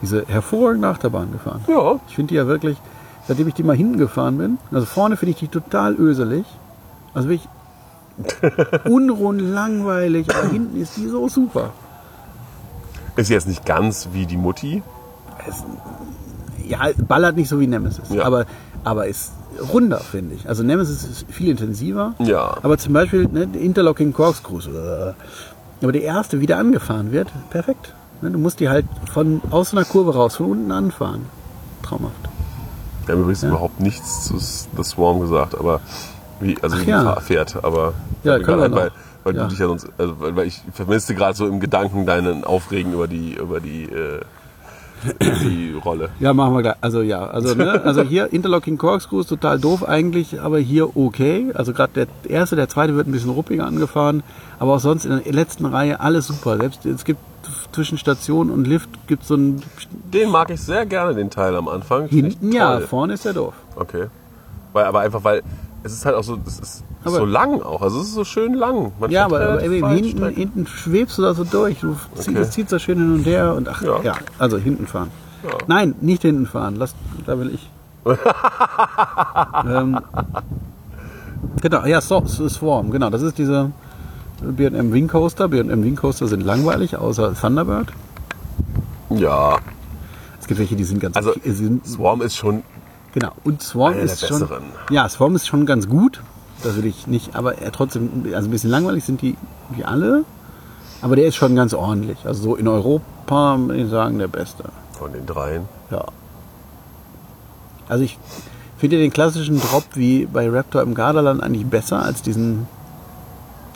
diese hervorragende Achterbahn gefahren. ja. Ich finde die ja wirklich, seitdem ich die mal hinten gefahren bin, also vorne finde ich die total öselig. Also wirklich (laughs) unrund, langweilig, aber hinten ist die so super. Ist jetzt nicht ganz wie die Mutti. ja, ballert nicht so wie Nemesis, Ja. aber, aber ist runder, finde ich. Also Nemesis ist viel intensiver. Ja. Aber zum Beispiel ne, Interlocking Corkscrews. äh, Aber der erste, wie der angefahren wird, perfekt. Ne, Du musst die halt von aus einer Kurve raus, von unten anfahren. Traumhaft. Wir haben übrigens überhaupt nichts zu The Swarm gesagt, aber wie, also Ach wie ja. Fährt. Aber Ja, können wir weil, weil Ja. du dich ja sonst, also weil, weil ich vermisste gerade so im Gedanken deinen Aufregen über die über die äh, die Rolle. Ja, machen wir gleich. Also ja, also, ne, also hier (laughs) Interlocking Corkscrews total doof eigentlich, aber hier okay. Also gerade der erste, der zweite wird ein bisschen ruppiger angefahren, aber auch sonst in der letzten Reihe alles super. Selbst es gibt zwischen Station und Lift gibt so ein Den mag ich sehr gerne, den Teil am Anfang. Hinten, ja, vorne ist der doof. Okay. Weil, aber einfach, weil es ist halt auch so, es ist Aber- so lang auch. Also es ist so schön lang. Man Ja, aber, aber weit hinten, hinten schwebst du da so durch. Du ziehst, Okay. es zieht so schön hin und her und ach ja, Ja. also hinten fahren. Ja. Nein, nicht hinten fahren. Lass, da will ich. (laughs) ähm, genau, ja, so, Swarm, genau. Das ist diese B&M Wing Coaster. B&M Wing Coaster sind langweilig, außer Thunderbird. Ja, Es gibt welche, die sind ganz Also- sind, Swarm ist schon Genau, und Swarm Einer der ist schon. Ja, Swarm ist schon ganz gut. Das will ich nicht, aber er trotzdem, also ein bisschen langweilig sind die wie alle. Aber der ist schon ganz ordentlich. Also so in Europa, würde ich sagen, der beste. von den dreien. Ja. Also ich finde den klassischen Drop wie bei Raptor im Gardaland eigentlich besser als diesen,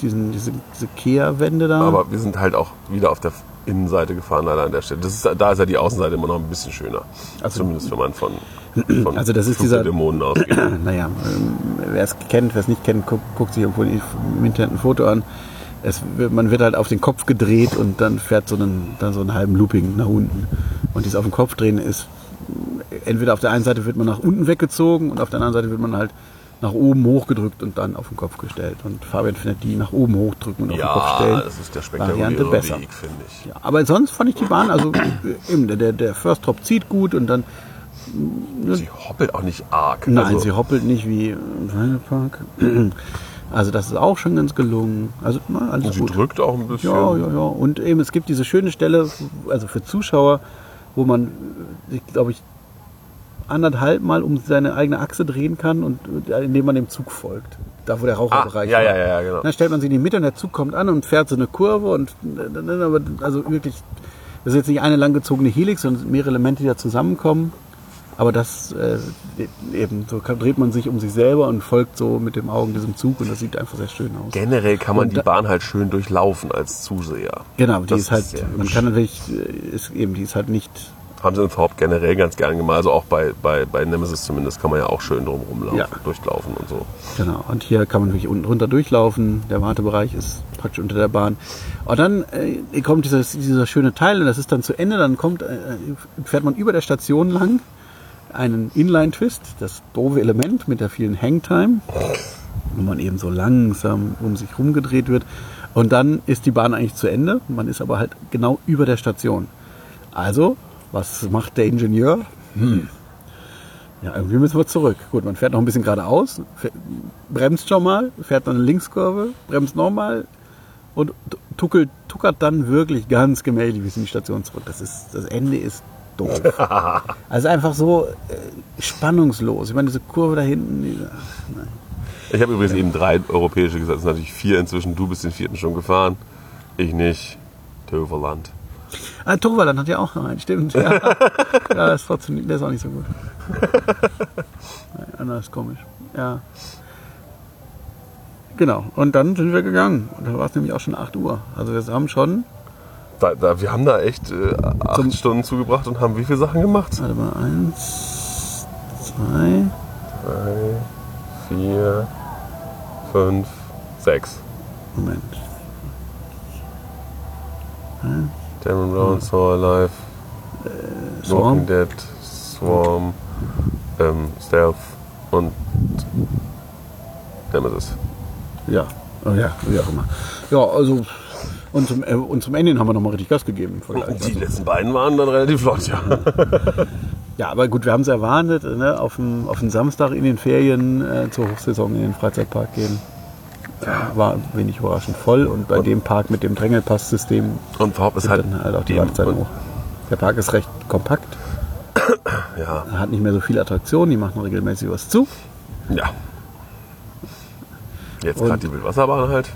diesen diese, diese Kehrwände da. Aber wir sind halt auch wieder auf der Innenseite gefahren, leider an der Stelle. Das ist, da ist ja die Außenseite immer noch ein bisschen schöner. Also- Zumindest wenn man von, von Also das ist dieser- Dämonen ausgeht. (clears throat) naja, ähm, wer es kennt, wer es nicht kennt, guckt, guckt sich irgendwo im Internet ein Foto an. Es, man wird halt auf den Kopf gedreht und dann fährt so einen, dann so einen halben Looping nach unten. Und dieses auf den Kopf drehen ist, entweder auf der einen Seite wird man nach unten weggezogen und auf der anderen Seite wird man halt nach oben hochgedrückt und dann auf den Kopf gestellt. Und Fabian findet die nach oben hochdrücken und auf den Kopf Ja, stellen. das ist der Variante besser. Weg, finde ich. Ja, aber sonst fand ich die Bahn, also (clears throat) eben, der, der, der First Drop zieht gut und dann Sie hoppelt auch nicht arg. Nein, also, sie hoppelt nicht wie im Heidepark. (clears throat) Also das ist auch schon ganz gelungen. Also na, alles sie gut. drückt auch ein bisschen. Ja, ja, ja. Und eben es gibt diese schöne Stelle, also für Zuschauer, wo man, äh, ich glaube ich, anderthalb Mal um seine eigene Achse drehen kann und äh, indem man dem Zug folgt. Da wo der Ah, Raucherbereich ja, war. ja, ja, ja, genau. Dann stellt man sich in die Mitte und der Zug kommt an und fährt so eine Kurve und äh, dann aber also wirklich, das ist jetzt nicht eine langgezogene Helix, sondern mehrere Elemente, die da zusammenkommen. Aber das äh, eben, so dreht man sich um sich selber und folgt so mit dem Augen diesem Zug und das sieht einfach sehr schön aus. Generell kann man Und die da- Bahn halt schön durchlaufen als Zuseher. Genau, die Das ist halt, sehr man kann natürlich, äh, ist eben, die ist halt nicht, Haben sie in Thorpe generell ganz gern gemacht. Also auch bei, bei, bei Nemesis zumindest kann man ja auch schön drum rumlaufen, Ja. durchlaufen und so. genau. Und hier kann man wirklich unten runter durchlaufen. Der Wartebereich ist praktisch unter der Bahn. Und dann äh, kommt dieses, dieser schöne Teil und das ist dann zu Ende. Dann kommt, äh, fährt man über der Station lang einen Inline-Twist, das doofe Element mit der vielen Hangtime, wo man eben so langsam um sich rumgedreht wird. Und dann ist die Bahn eigentlich zu Ende. Man ist aber halt genau über der Station. Also, was macht der Ingenieur? Hm. Ja, irgendwie müssen wir zurück. Gut, man fährt noch ein bisschen geradeaus, fährt, bremst schon mal, fährt dann eine Linkskurve, bremst nochmal und tuckelt, tuckert dann wirklich ganz gemächlich bis in die Station zurück. Das, ist, das Ende ist doof. (laughs) also einfach so äh, spannungslos. Ich meine, diese Kurve da hinten, diese. Ich habe übrigens eben drei europäische gesagt, es sind natürlich vier inzwischen. Du bist den vierten schon gefahren, ich nicht. Töverland. Ah, Torvaland hat ja auch noch einen, stimmt. Ja, (laughs) ja ist trotzdem, der ist auch nicht so gut. Nein, Anna ist komisch. Ja. Genau, und dann sind wir gegangen. Und da war es nämlich auch schon 8 Uhr. Also wir haben schon, Da, da, wir haben da echt äh, acht Zum- Stunden zugebracht und haben wie viele Sachen gemacht? warte mal, eins, zwei, Drei, vier, fünf, sechs. Moment. Damon Brown, So Alive, Swarm? Walking Dead, Swarm, ähm, Stealth und Nemesis. Ja, oh, ja, wie auch immer. Ja, also, und zum, äh, und zum Ende hin haben wir nochmal richtig Gas gegeben. Im Vergleich. Die Also, letzten beiden waren dann relativ flott, ja. (laughs) ja, aber gut, wir haben es erwartet, ne, auf den, auf den Samstag in den Ferien äh, zur Hochsaison in den Freizeitpark gehen. Ja, war wenig überraschend voll und bei dem Park mit dem Drängelpass-System Und Thorpe ist halt halt auch die und hoch. Der Park ist recht kompakt. (coughs) Ja. Hat nicht mehr so viele Attraktionen, die machen regelmäßig was zu. Ja. Jetzt Und- gerade die Wildwasserbahn halt.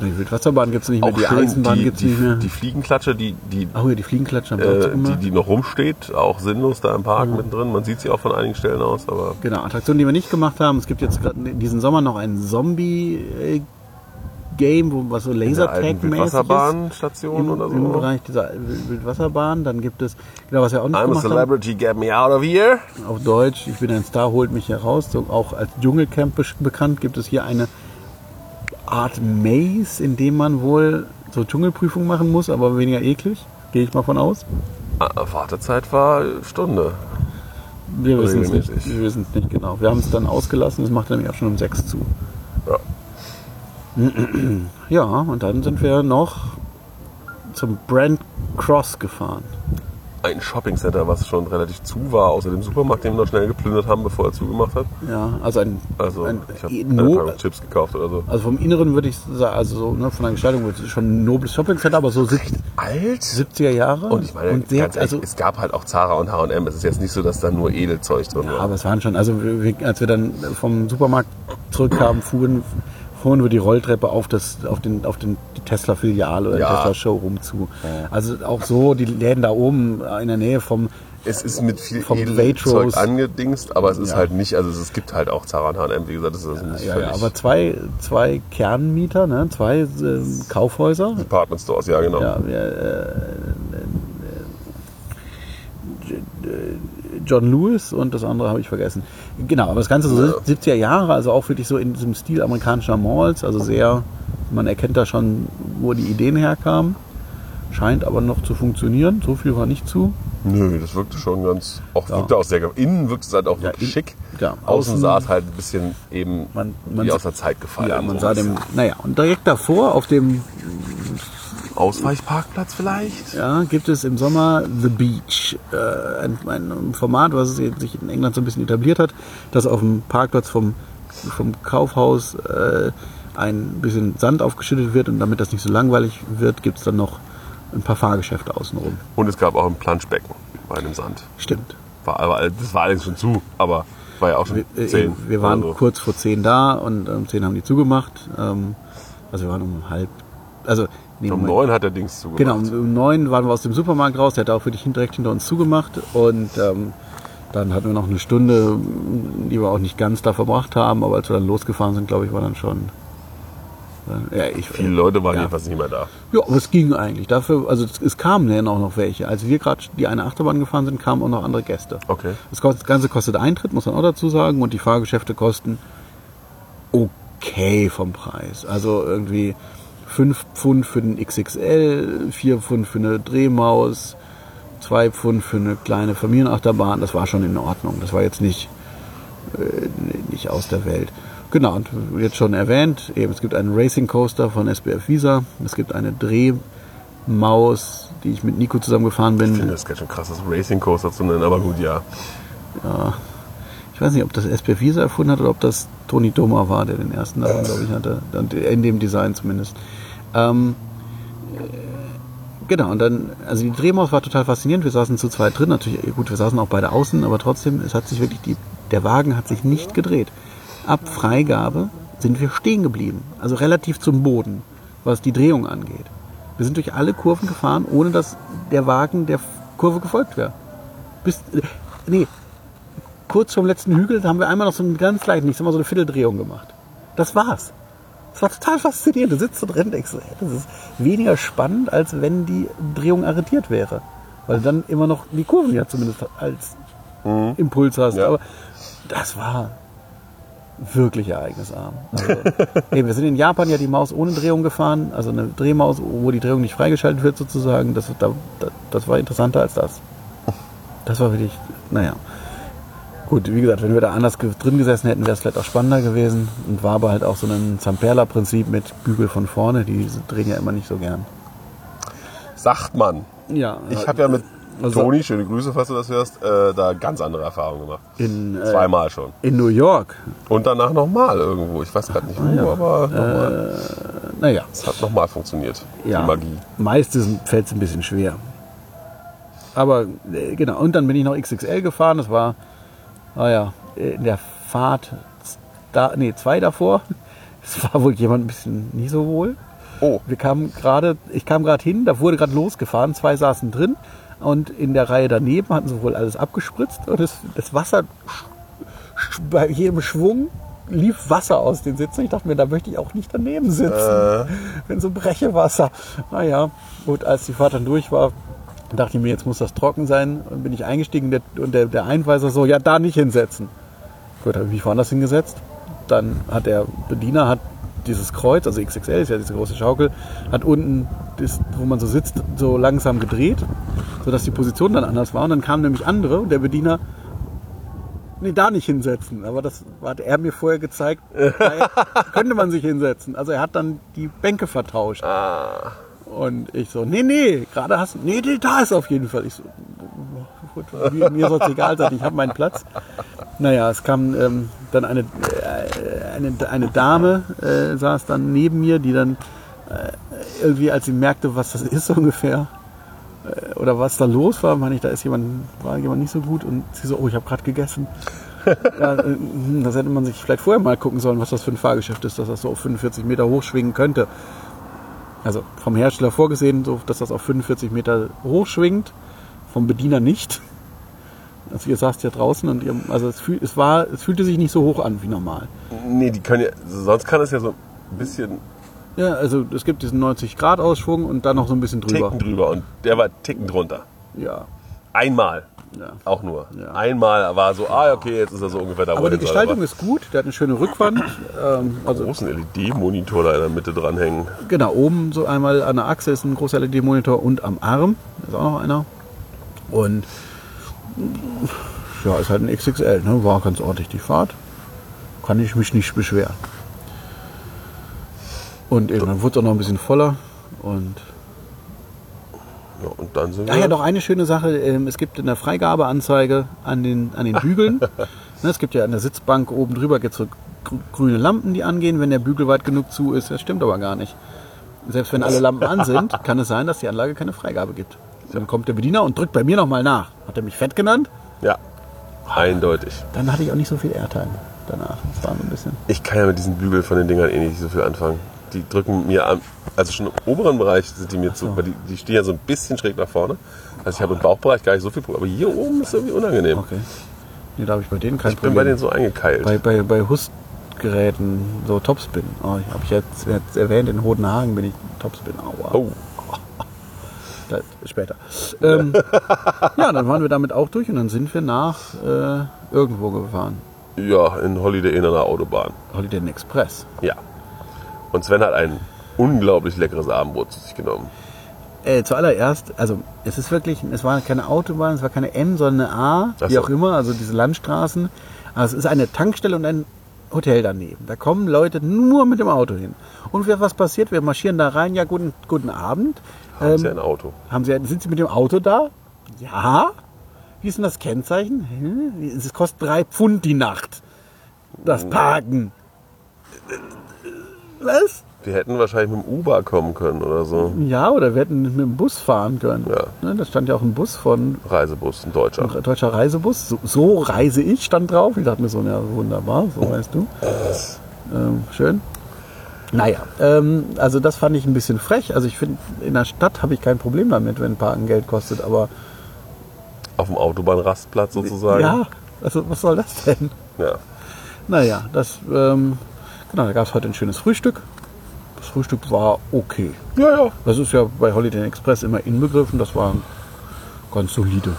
Die Wildwasserbahn gibt es nicht mehr, die schön Eisenbahn die, gibt es die, nicht mehr. Die Fliegenklatsche, die, die, Ach ja, die haben auch äh, die, die noch rumsteht, auch sinnlos da im Park mittendrin. Man sieht sie auch von einigen Stellen aus, aber Genau, Attraktionen, die wir nicht gemacht haben. Es gibt jetzt gerade diesen Sommer noch ein Zombie-Game, wo was so Lasertag-mäßig ist. Im, oder so. Im Bereich dieser Wild- Wildwasserbahn. Dann gibt es, genau, was wir auch nicht I'm a gemacht haben, celebrity, get me out of here. auf Deutsch, ich bin ein Star, holt mich heraus. So, auch als Dschungelcamp be- bekannt gibt es hier eine Art Maze, in dem man wohl so Dschungelprüfungen machen muss, aber weniger eklig. Gehe ich mal von aus. Ah, Wartezeit war Stunde. Wir wissen es nicht. Wir wissen es nicht genau. Wir haben es dann ausgelassen. Es macht nämlich auch schon um sechs zu. Ja. (clears throat) Ja, und dann sind wir noch zum Brand Cross gefahren. Ein Shoppingcenter, was schon relativ zu war, außer dem Supermarkt, den wir noch schnell geplündert haben, bevor er zugemacht hat. Ja, also ein, Also ein ich habe no- Chips gekauft oder so. also vom Inneren würde ich sagen, also so, ne, von der Gestaltung würde ich schon ein nobles Shoppingcenter, aber so sieb- Alt? 70er Jahre. Und ich meine, und sehr, ehrlich, also, es gab halt auch Zara und H&M. Es ist jetzt nicht so, dass da nur Edelzeug drin ja, war. aber es waren schon, also als wir dann vom Supermarkt zurückkamen, fuhren, fuhren wir die Rolltreppe auf, das, auf, den, auf den, die Tesla-Filiale oder Ja. Tesla-Showroom zu. Also auch so, die Läden da oben in der Nähe vom, Es ist mit viel Vom Waitrose. angedingst, aber es ist Ja. halt nicht, also es gibt halt auch Zara und H&M, wie gesagt, das ist nicht ja, völlig ja, aber zwei, zwei Kernmieter, ne, zwei ähm, Kaufhäuser. Department Stores, ja genau. Ja, wir, äh, äh, John Lewis und das andere habe ich vergessen. Genau, aber das Ganze so Ja. 70er Jahre, also auch wirklich so in diesem Stil amerikanischer Malls, also sehr, man erkennt da schon, wo die Ideen herkamen. Scheint aber noch zu funktionieren, so viel war nicht zu. Nö, das wirkte schon ganz, auch Ja. wirkte auch sehr, innen wirkte es halt auch wirklich in- schick. ja, Außen außen- sah es halt ein bisschen eben Man- man- wie aus der Zeit gefallen. Ja, man sah dem, naja, und direkt davor auf dem Ausweichparkplatz vielleicht? Ja, gibt es im Sommer The Beach, äh, ein, ein Format, was sich in England so ein bisschen etabliert hat, dass auf dem Parkplatz vom, vom Kaufhaus äh, ein bisschen Sand aufgeschüttet wird und damit das nicht so langweilig wird, gibt es dann noch ein paar Fahrgeschäfte außenrum. Und es gab auch ein Planschbecken bei dem Sand. Stimmt. War, aber das war allerdings schon zu, aber war ja auch schon Wir, äh, zehn. wir waren so. kurz vor zehn da und um zehn haben die zugemacht. Ähm, also wir waren um halb, also nee, Um Moment. neun hat der Dings zugemacht. Genau, um, um neun waren wir aus dem Supermarkt raus. Der hat auch wirklich direkt hinter uns zugemacht. Und ähm, dann hatten wir noch eine Stunde, die wir auch nicht ganz da verbracht haben. Aber als wir dann losgefahren sind, glaube ich, war dann schon. Ja, ich, Viele Leute waren ja. jedenfalls nicht mehr da. Ja, aber es ging eigentlich. Dafür, also es, es kamen dann auch noch welche. Als wir gerade die eine Achterbahn gefahren sind, kamen auch noch andere Gäste. Okay. Das Ganze kostet Eintritt, muss man auch dazu sagen. Und die Fahrgeschäfte kosten okay vom Preis. Also irgendwie 5 Pfund für den XXL, 4 Pfund für eine Drehmaus, 2 Pfund für eine kleine Familienachterbahn. Das war schon in Ordnung. Das war jetzt nicht, äh, nicht aus der Welt. Genau, und jetzt schon erwähnt, eben, es gibt einen Racing Coaster von SBF Visa. Es gibt eine Drehmaus, die ich mit Nico zusammen gefahren bin. Ich finde das ganz schön krass, das Racing Coaster zu nennen, aber gut, ja. Ich weiß nicht, ob das SPF Visa erfunden hat oder ob das Toni Doma war, der den ersten Namen, glaube ich, hatte. In dem Design zumindest. Ähm, äh, genau, und dann, also die Drehmaus war total faszinierend. Wir saßen zu zweit drin. Natürlich, gut, wir saßen auch beide außen, aber trotzdem, es hat sich wirklich, die, der Wagen hat sich nicht gedreht. Ab Freigabe sind wir stehen geblieben. Also relativ zum Boden, was die Drehung angeht. Wir sind durch alle Kurven gefahren, ohne dass der Wagen der Kurve gefolgt wäre. Bis, äh, nee, kurz vorm letzten Hügel haben wir einmal noch so einen ganz leichten, ich sag mal so eine Vierteldrehung gemacht. Das war's. Das war total faszinierend. Du sitzt und so, ey, das ist weniger spannend, als wenn die Drehung arretiert wäre. Weil du dann immer noch die Kurven ja zumindest als Impuls hast. Ja. Aber das war wirklich ereignisarm. Also, (laughs) ey, wir sind in Japan ja die Maus ohne Drehung gefahren, also eine Drehmaus, wo die Drehung nicht freigeschaltet wird sozusagen. Das, da, das war interessanter als das. Das war wirklich, naja. Gut, wie gesagt, wenn wir da anders drin gesessen hätten, wäre es vielleicht auch spannender gewesen. Und war aber halt auch so ein Zamperla-Prinzip mit Bügel von vorne. Die drehen ja immer nicht so gern. Sagt man. Ja, Ich habe ja mit Also- Toni, schöne Grüße, falls du das hörst, äh, da ganz andere Erfahrungen gemacht. in, äh, Zweimal schon. in New York. Und danach nochmal irgendwo. Ich weiß gerade nicht wo, Ah, ja. aber nochmal. Naja, es hat nochmal funktioniert. ja. Die Magie. Meist fällt es ein bisschen schwer. Aber äh, genau, und dann bin ich noch XXL gefahren. Das war, naja, in der Fahrt, da, nee, zwei davor. (laughs) Es war wohl jemand ein bisschen nie so wohl. Oh. Wir kamen gerade, ich kam gerade hin, da wurde gerade losgefahren, zwei saßen drin und in der Reihe daneben hatten sie wohl alles abgespritzt und das, das Wasser, bei jedem Schwung lief Wasser aus den Sitzen. Ich dachte mir, da möchte ich auch nicht daneben sitzen. Äh. Wenn so Brechewasser. Naja, gut, als die Fahrt dann durch war, dachte ich mir, jetzt muss das trocken sein. Und bin ich eingestiegen der, und der, der Einweiser so, ja, da nicht hinsetzen. Gut, habe ich mich woanders hingesetzt. Dann hat der Bediener hat dieses Kreuz, also XXL ist ja diese große Schaukel, hat unten, das, wo man so sitzt, so langsam gedreht, sodass die Position dann anders war. Und dann kamen nämlich andere und der Bediener, nee, da nicht hinsetzen. Aber das hat er mir vorher gezeigt, da (laughs) könnte man sich hinsetzen. Also er hat dann die Bänke vertauscht. Ah. Und ich so, nee, nee, gerade hast du, nee, nee, da ist auf jeden Fall. Ich so, gut, mir, mir soll es egal sein, ich habe meinen Platz. Naja, es kam ähm, dann eine, äh, eine, eine Dame, äh, saß dann neben mir, die dann äh, irgendwie, als sie merkte, was das ist (laughs) ungefähr, äh, oder was da los war, meine ich, da ist jemand, war jemand nicht so gut und sie so, oh, ich habe gerade gegessen. (laughs) ja, äh, hm, das hätte man sich vielleicht vorher mal gucken sollen, was das für ein Fahrgeschäft ist, dass das so auf 45 Meter hochschwingen könnte. Also vom Hersteller vorgesehen, so, dass das auf 45 Meter hochschwingt, vom Bediener nicht. Also ihr saßt ja draußen und ihr, also es, fühl, es, war, es fühlte sich nicht so hoch an wie normal. Nee, die können ja, sonst kann es ja so ein bisschen Ja, also es gibt diesen 90 Grad Ausschwung und dann noch so ein bisschen drüber. Ticken drüber und der war Ticken drunter. Ja, Einmal. ja. Auch nur. Ja. Einmal war so, ah, okay, jetzt ist er so ungefähr da, Aber er die. Gestaltung ist gut, der hat eine schöne Rückwand. Ähm, also großen LED-Monitor da in der Mitte dranhängen. Genau, oben so einmal an der Achse ist ein großer LED-Monitor und am Arm ist auch noch einer. Und ja, ist halt ein XXL, ne? war ganz ordentlich die Fahrt. Kann ich mich nicht beschweren. Und eben, dann wurde es auch noch ein bisschen voller. Und Ja, und dann sind wir. ja, noch eine schöne Sache. ähm, Es gibt eine Freigabeanzeige an den, an den Bügeln. (laughs) Ne, es gibt ja an der Sitzbank oben drüber gibt's so grü- grüne Lampen, die angehen, wenn der Bügel weit genug zu ist. Das stimmt aber gar nicht. Selbst wenn alle Lampen an sind, (laughs) kann es sein, dass die Anlage keine Freigabe gibt. Dann kommt der Bediener und drückt bei mir nochmal nach. Hat er mich fett genannt? Ja, eindeutig. Dann hatte ich auch nicht so viel Airtime danach. Das war so ein bisschen. Ich kann ja mit diesen Bügeln von den Dingern eh nicht so viel anfangen. Die drücken mir am, also schon im oberen Bereich sind die mir zu, weil die, die stehen ja so ein bisschen schräg nach vorne. Also ich habe im Bauchbereich gar nicht so viel Problem. Aber hier oben ist irgendwie unangenehm. Okay. Nee, da habe ich bei denen kein Ich bin Problem. bei denen so eingekeilt. bei, bei, bei Hustgeräten, so Topspin. Oh, ich habe ich jetzt, jetzt erwähnt, in Hodenhagen bin ich Topspin. Aua. oh, Da, später. Ähm, (laughs) ja, dann waren wir damit auch durch und dann sind wir nach äh, irgendwo gefahren. ja, in Holiday Inn an der Autobahn. Holiday Inn Express. Ja. Und Sven hat ein unglaublich leckeres Abendbrot zu sich genommen. Äh, zuallererst, also es ist wirklich, es war keine Autobahn, es war keine M, sondern eine A, Ach wie so. auch immer, also diese Landstraßen. Aber es ist eine Tankstelle und ein Hotel daneben. Da kommen Leute nur mit dem Auto hin. Und was passiert? Wir marschieren da rein, ja, guten, guten Abend. Haben Ähm, sie ein Auto. Haben Sie, sind Sie mit dem Auto da? Ja. Wie ist denn das Kennzeichen? Hä? Es kostet drei Pfund die Nacht. Das Parken. Was? Wir hätten wahrscheinlich mit dem Uber kommen können oder so. Ja, oder wir hätten mit dem Bus fahren können. Ja. Ne, da stand ja auch ein Bus von Reisebus, ein deutscher. ein deutscher Reisebus. So, so reise ich, stand drauf. Ich dachte mir so, ja, wunderbar, so (laughs) weißt du. Ähm, schön. Naja, ähm, also das fand ich ein bisschen frech. Also ich finde, in der Stadt habe ich kein Problem damit, wenn Parken Geld kostet, aber Auf dem Autobahnrastplatz sozusagen. ja, also was soll das denn? ja. Naja, das, ähm, genau, da gab es heute ein schönes Frühstück. Das Frühstück war okay. Ja, ja. Das ist ja bei Holiday Express immer inbegriffen, das war ganz solide.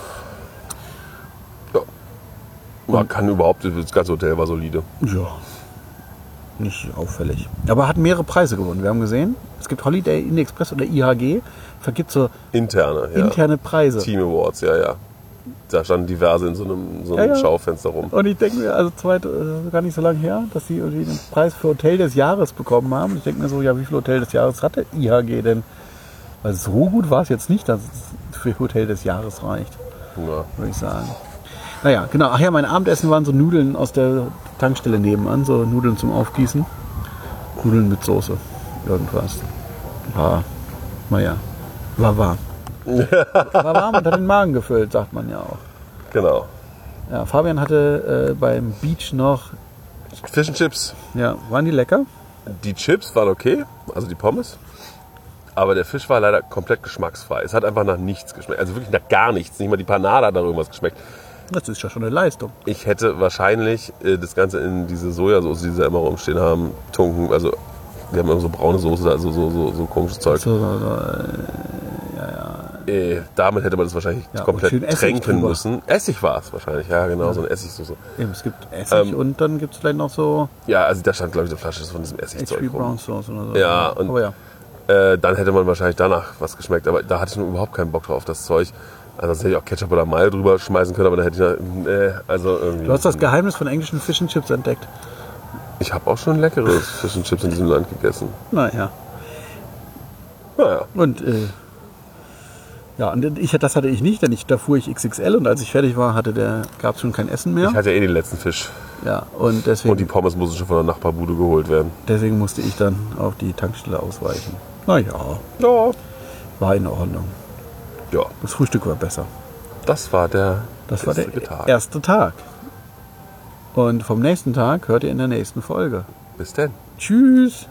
ja. Man kann überhaupt, das ganze Hotel war solide. Ja, nicht auffällig. Aber hat mehrere Preise gewonnen. Wir haben gesehen, es gibt Holiday Inn Express oder IHG, vergibt so Interne, ja. interne Preise. Team Awards, ja, ja. Da standen diverse in so einem, so einem Ja, ja. Schaufenster rum. Und ich denke mir, also zweit, äh, gar nicht so lange her, dass sie irgendwie den Preis für Hotel des Jahres bekommen haben. Ich denke mir so, ja, wie viel Hotel des Jahres hat der IHG denn? Weil so gut war es jetzt nicht, dass es für Hotel des Jahres reicht, Ja. würde ich sagen. Naja, genau. Ach ja, mein Abendessen waren so Nudeln aus der Tankstelle nebenan, so Nudeln zum Aufgießen. Nudeln mit Soße. Irgendwas. War, naja, war wahr. (laughs) War warm und hat den Magen gefüllt, sagt man ja auch. Genau. Ja, Fabian hatte äh, beim Beach noch, Fish and Chips. ja, waren die lecker? Die Chips waren okay, also die Pommes. Aber der Fisch war leider komplett geschmacksfrei. Es hat einfach nach nichts geschmeckt. Also wirklich nach gar nichts. Nicht mal die Panade hat nach irgendwas geschmeckt. Das ist ja schon eine Leistung. Ich hätte wahrscheinlich äh, das Ganze in diese Sojasauce, die sie immer rumstehen haben, tunken. Also wir haben immer so braune Soße, also so, so, so komisches Zeug. So, so, so, äh, Äh, damit hätte man das wahrscheinlich Ja, komplett tränken drüber. müssen. Essig war es wahrscheinlich, ja genau, so eine Essigsoße. eben, es gibt Essig Ähm, und dann gibt es vielleicht noch so Ja, also da stand glaube ich eine Flasche von diesem Essigzeug HP. Brown Sauce oder so. Ja, und- Aber ja. Äh, dann hätte man wahrscheinlich danach was geschmeckt. Aber da hatte ich überhaupt keinen Bock drauf, auf das Zeug. Ansonsten hätte ich auch Ketchup oder Mayo drüber schmeißen können, aber dann hätte ich, da- äh, also irgendwie. Du hast das Geheimnis von englischen Fish and Chips entdeckt. Ich habe auch schon leckeres Fish and Chips in diesem Land gegessen. Naja. Naja, Und äh, ja, und ich, das hatte ich nicht, denn ich, da fuhr ich XXL und als ich fertig war, hatte der, gab es schon kein Essen mehr. ich hatte ja eh den letzten Fisch. Ja, und deswegen, Und die Pommes mussten schon von der Nachbarbude geholt werden. deswegen musste ich dann auf die Tankstelle ausweichen. Naja, Ja. war in Ordnung. Ja, Das Frühstück war besser. das war der Das war der Tag. erste Tag. Und vom nächsten Tag hört ihr in der nächsten Folge. Bis denn. Tschüss.